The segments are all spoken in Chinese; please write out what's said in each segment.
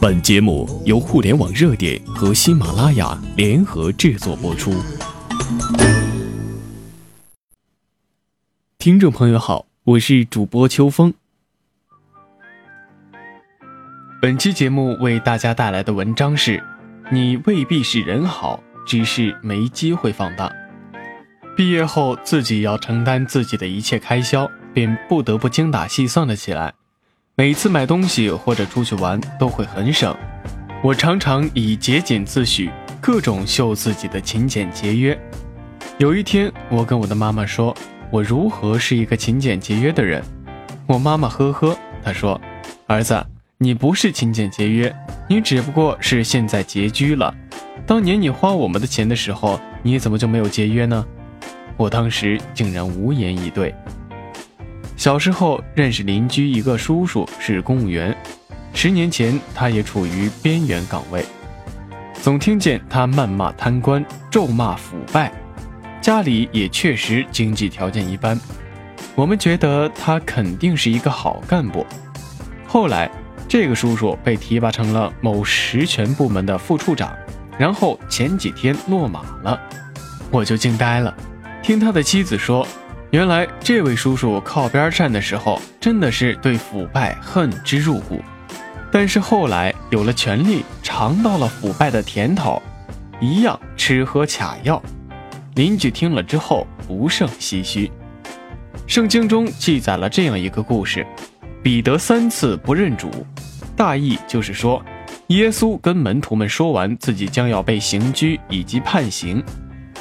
本节目由互联网热点和喜马拉雅联合制作播出。听众朋友好，我是主播秋风。本期节目为大家带来的文章是：你未必是人好，只是没机会放大。毕业后自己要承担自己的一切开销，便不得不精打细算了起来。每次买东西或者出去玩都会很省，我常常以节俭自诩，各种秀自己的勤俭节约。有一天，我跟我的妈妈说，我如何是一个勤俭节约的人。我妈妈呵呵，她说：“儿子，你不是勤俭节约，你只不过是现在拮据了。当年你花我们的钱的时候，你怎么就没有节约呢？”我当时竟然无言以对。小时候认识邻居一个叔叔是公务员，十年前他也处于边缘岗位，总听见他谩骂贪官、咒骂腐败，家里也确实经济条件一般。我们觉得他肯定是一个好干部。后来这个叔叔被提拔成了某实权部门的副处长，然后前几天落马了，我就惊呆了，听他的妻子说。原来这位叔叔靠边站的时候，真的是对腐败恨之入骨。但是后来有了权力，尝到了腐败的甜头，一样吃喝卡要。邻居听了之后不胜唏嘘。圣经中记载了这样一个故事：彼得三次不认主，大意就是说，耶稣跟门徒们说完自己将要被刑拘以及判刑。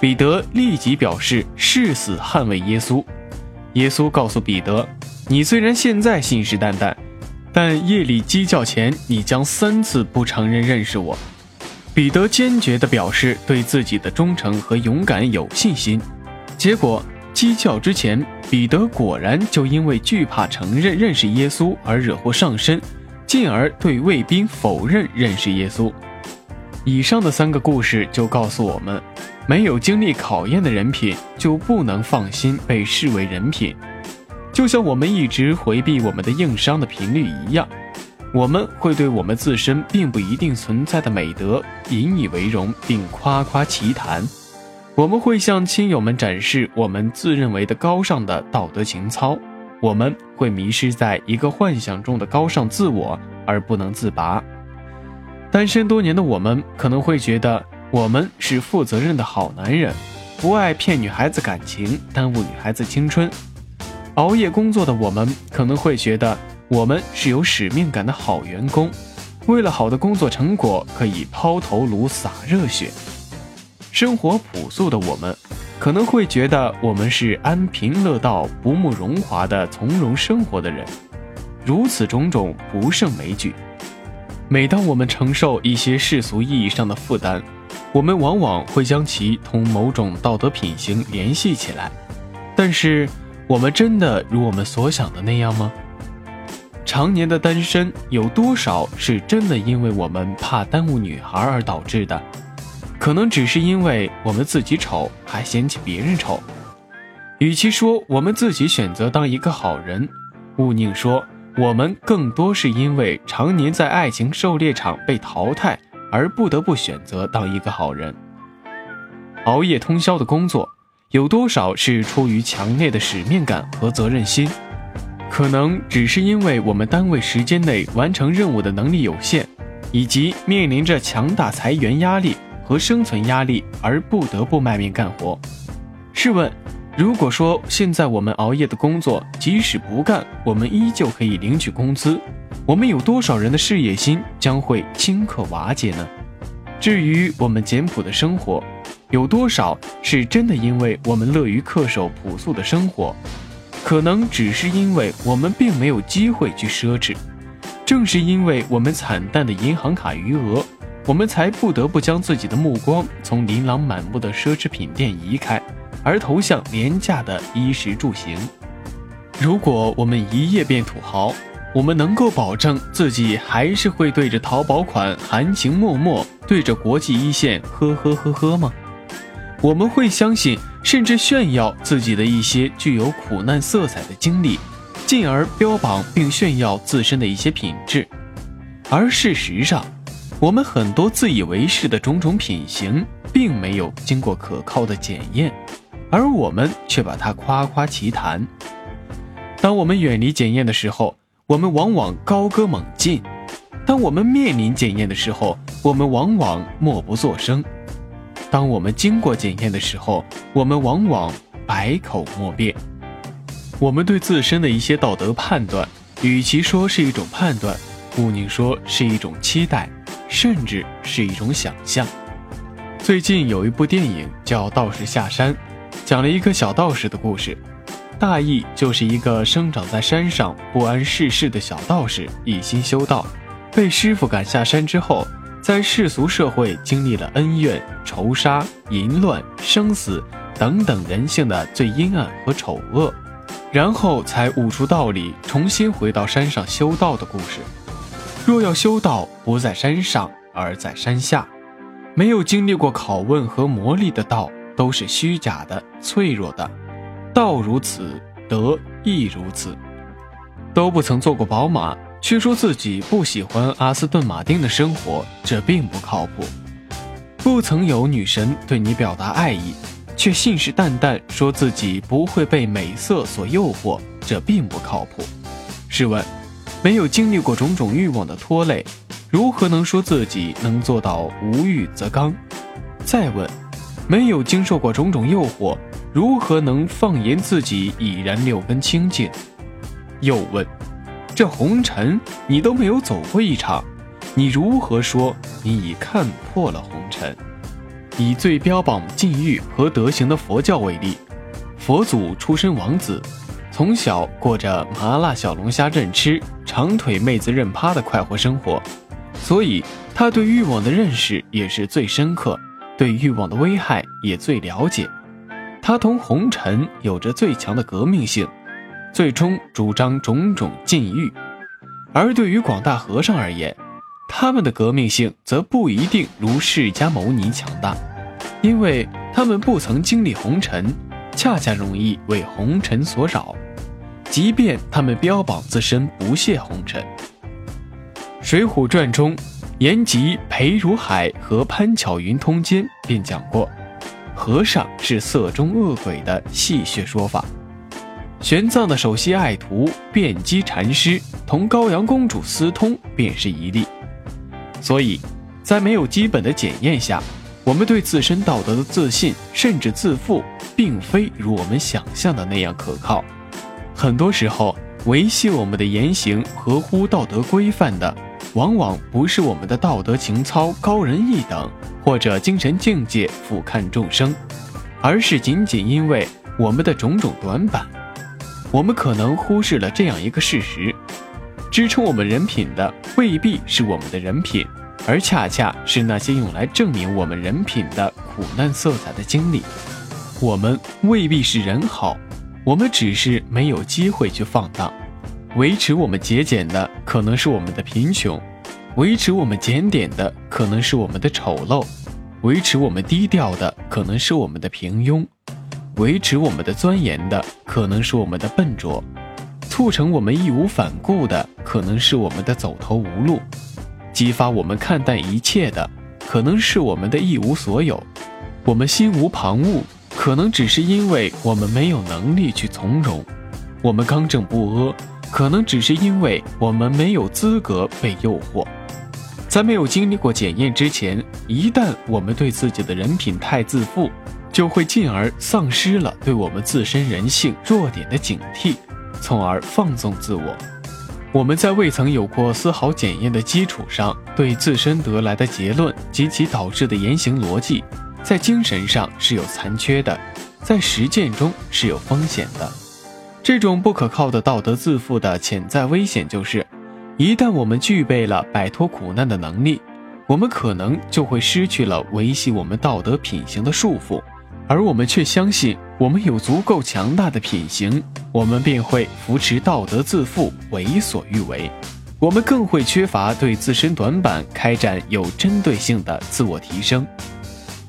彼得立即表示誓死捍卫耶稣。耶稣告诉彼得：“你虽然现在信誓旦旦，但夜里鸡叫前，你将三次不承认认识我。”彼得坚决地表示对自己的忠诚和勇敢有信心。结果鸡叫之前，彼得果然就因为惧怕承认认识耶稣而惹祸上身，进而对卫兵否认认识耶稣。以上的三个故事就告诉我们。没有经历考验的人品，就不能放心被视为人品。就像我们一直回避我们的硬伤的频率一样，我们会对我们自身并不一定存在的美德引以为荣，并夸夸其谈。我们会向亲友们展示我们自认为的高尚的道德情操。我们会迷失在一个幻想中的高尚自我而不能自拔。单身多年的我们可能会觉得。我们是负责任的好男人，不爱骗女孩子感情，耽误女孩子青春。熬夜工作的我们可能会觉得我们是有使命感的好员工，为了好的工作成果可以抛头颅洒热血。生活朴素的我们可能会觉得我们是安贫乐道、不慕荣华的从容生活的人。如此种种不胜枚举。每当我们承受一些世俗意义上的负担，我们往往会将其同某种道德品行联系起来，但是我们真的如我们所想的那样吗？常年的单身有多少是真的因为我们怕耽误女孩而导致的？可能只是因为我们自己丑，还嫌弃别人丑。与其说我们自己选择当一个好人，勿宁说我们更多是因为常年在爱情狩猎场被淘汰。而不得不选择当一个好人，熬夜通宵的工作，有多少是出于强烈的使命感和责任心？可能只是因为我们单位时间内完成任务的能力有限，以及面临着强大裁员压力和生存压力而不得不卖命干活。试问，如果说现在我们熬夜的工作，即使不干，我们依旧可以领取工资。我们有多少人的事业心将会顷刻瓦解呢？至于我们简朴的生活，有多少是真的因为我们乐于恪守朴素的生活？可能只是因为我们并没有机会去奢侈。正是因为我们惨淡的银行卡余额，我们才不得不将自己的目光从琳琅满目的奢侈品店移开，而投向廉价的衣食住行。如果我们一夜变土豪，我们能够保证自己还是会对着淘宝款含情脉脉，对着国际一线呵呵呵呵吗？我们会相信甚至炫耀自己的一些具有苦难色彩的经历，进而标榜并炫耀自身的一些品质。而事实上，我们很多自以为是的种种品行，并没有经过可靠的检验，而我们却把它夸夸其谈。当我们远离检验的时候，我们往往高歌猛进；当我们面临检验的时候，我们往往默不作声；当我们经过检验的时候，我们往往百口莫辩。我们对自身的一些道德判断，与其说是一种判断，不宁说是一种期待，甚至是一种想象。最近有一部电影叫《道士下山》，讲了一个小道士的故事。大意就是一个生长在山上不谙世事的小道士，一心修道，被师傅赶下山之后，在世俗社会经历了恩怨、仇杀、淫乱、生死等等人性的最阴暗和丑恶，然后才悟出道理，重新回到山上修道的故事。若要修道，不在山上，而在山下，没有经历过拷问和磨砺的道，都是虚假的、脆弱的。道如此，德亦如此。都不曾坐过宝马，却说自己不喜欢阿斯顿马丁的生活，这并不靠谱。不曾有女神对你表达爱意，却信誓旦旦说自己不会被美色所诱惑，这并不靠谱。试问，没有经历过种种欲望的拖累，如何能说自己能做到无欲则刚？再问，没有经受过种种诱惑？如何能放言自己已然六根清净？又问：这红尘你都没有走过一场，你如何说你已看破了红尘？以最标榜禁欲和德行的佛教为例，佛祖出身王子，从小过着麻辣小龙虾任吃、长腿妹子任趴的快活生活，所以他对欲望的认识也是最深刻，对欲望的危害也最了解。他同红尘有着最强的革命性，最终主张种种禁欲；而对于广大和尚而言，他们的革命性则不一定如释迦牟尼强大，因为他们不曾经历红尘，恰恰容易为红尘所扰。即便他们标榜自身不屑红尘，《水浒传》中，延吉裴如海和潘巧云通奸便讲过。和尚是色中恶鬼的戏谑说法，玄奘的首席爱徒辩机禅师同高阳公主私通便是一例。所以，在没有基本的检验下，我们对自身道德的自信甚至自负，并非如我们想象的那样可靠。很多时候，维系我们的言行合乎道德规范的。往往不是我们的道德情操高人一等，或者精神境界俯瞰众生，而是仅仅因为我们的种种短板。我们可能忽视了这样一个事实：支撑我们人品的未必是我们的人品，而恰恰是那些用来证明我们人品的苦难色彩的经历。我们未必是人好，我们只是没有机会去放荡。维持我们节俭的可能是我们的贫穷，维持我们检点的可能是我们的丑陋，维持我们低调的可能是我们的平庸，维持我们的钻研的可能是我们的笨拙，促成我们义无反顾的可能是我们的走投无路，激发我们看淡一切的可能是我们的一无所有，我们心无旁骛，可能只是因为我们没有能力去从容，我们刚正不阿。可能只是因为我们没有资格被诱惑，在没有经历过检验之前，一旦我们对自己的人品太自负，就会进而丧失了对我们自身人性弱点的警惕，从而放纵自我。我们在未曾有过丝毫检验的基础上，对自身得来的结论及其导致的言行逻辑，在精神上是有残缺的，在实践中是有风险的。这种不可靠的道德自负的潜在危险就是，一旦我们具备了摆脱苦难的能力，我们可能就会失去了维系我们道德品行的束缚，而我们却相信我们有足够强大的品行，我们便会扶持道德自负，为所欲为。我们更会缺乏对自身短板开展有针对性的自我提升。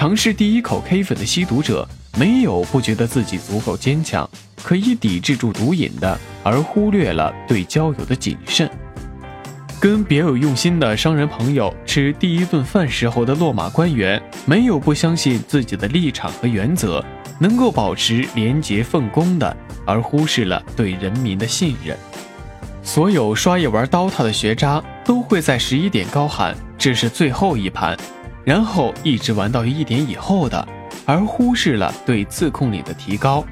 尝试第一口 K 粉的吸毒者。没有不觉得自己足够坚强，可以抵制住毒瘾的，而忽略了对交友的谨慎。跟别有用心的商人朋友吃第一顿饭时候的落马官员，没有不相信自己的立场和原则，能够保持廉洁奉公的，而忽视了对人民的信任。所有刷夜玩刀塔的学渣都会在十一点高喊这是最后一盘，然后一直玩到一点以后的，而忽视了对自控力的提高。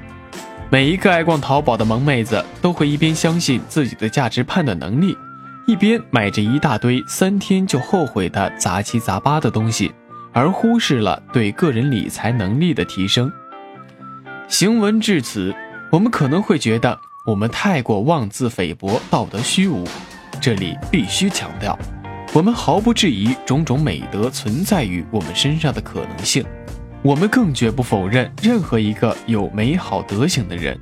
每一个爱逛淘宝的萌妹子都会一边相信自己的价值判断能力。一边买着一大堆三天就后悔的杂七杂八的东西，而忽视了对个人理财能力的提升。行文至此，我们可能会觉得我们太过妄自菲薄、道德虚无。这里必须强调，我们毫不质疑种种美德存在于我们身上的可能性，我们更绝不否认任何一个有美好德行的人，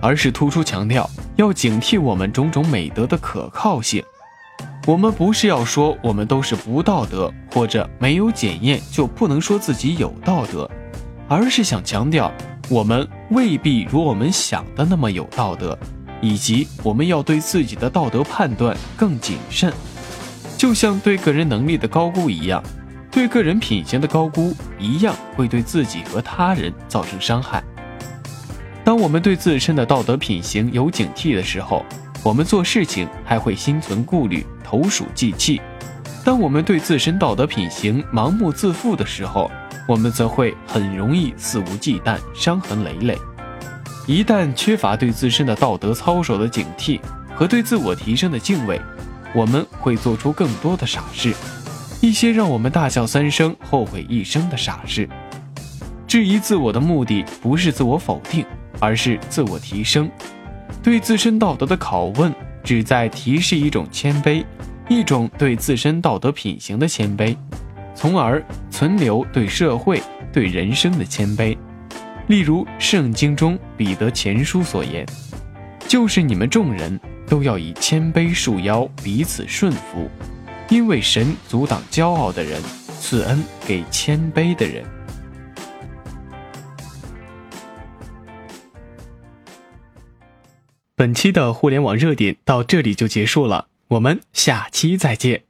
而是突出强调要警惕我们种种美德的可靠性。我们不是要说我们都是不道德，或者没有检验就不能说自己有道德，而是想强调我们未必如我们想的那么有道德，以及我们要对自己的道德判断更谨慎。就像对个人能力的高估一样，对个人品行的高估一样会对自己和他人造成伤害。当我们对自身的道德品行有警惕的时候，我们做事情还会心存顾虑、投鼠忌器；当我们对自身道德品行盲目自负的时候，我们则会很容易肆无忌惮、伤痕累累。一旦缺乏对自身的道德操守的警惕和对自我提升的敬畏，我们会做出更多的傻事，一些让我们大笑三声、后悔一生的傻事。质疑自我的目的不是自我否定，而是自我提升。对自身道德的拷问，旨在提示一种谦卑，一种对自身道德品行的谦卑，从而存留对社会、对人生的谦卑。例如，圣经中彼得前书所言：“就是你们众人都要以谦卑束腰，彼此顺服，因为神阻挡骄傲的人，赐恩给谦卑的人。”本期的互联网热点到这里就结束了，我们下期再见。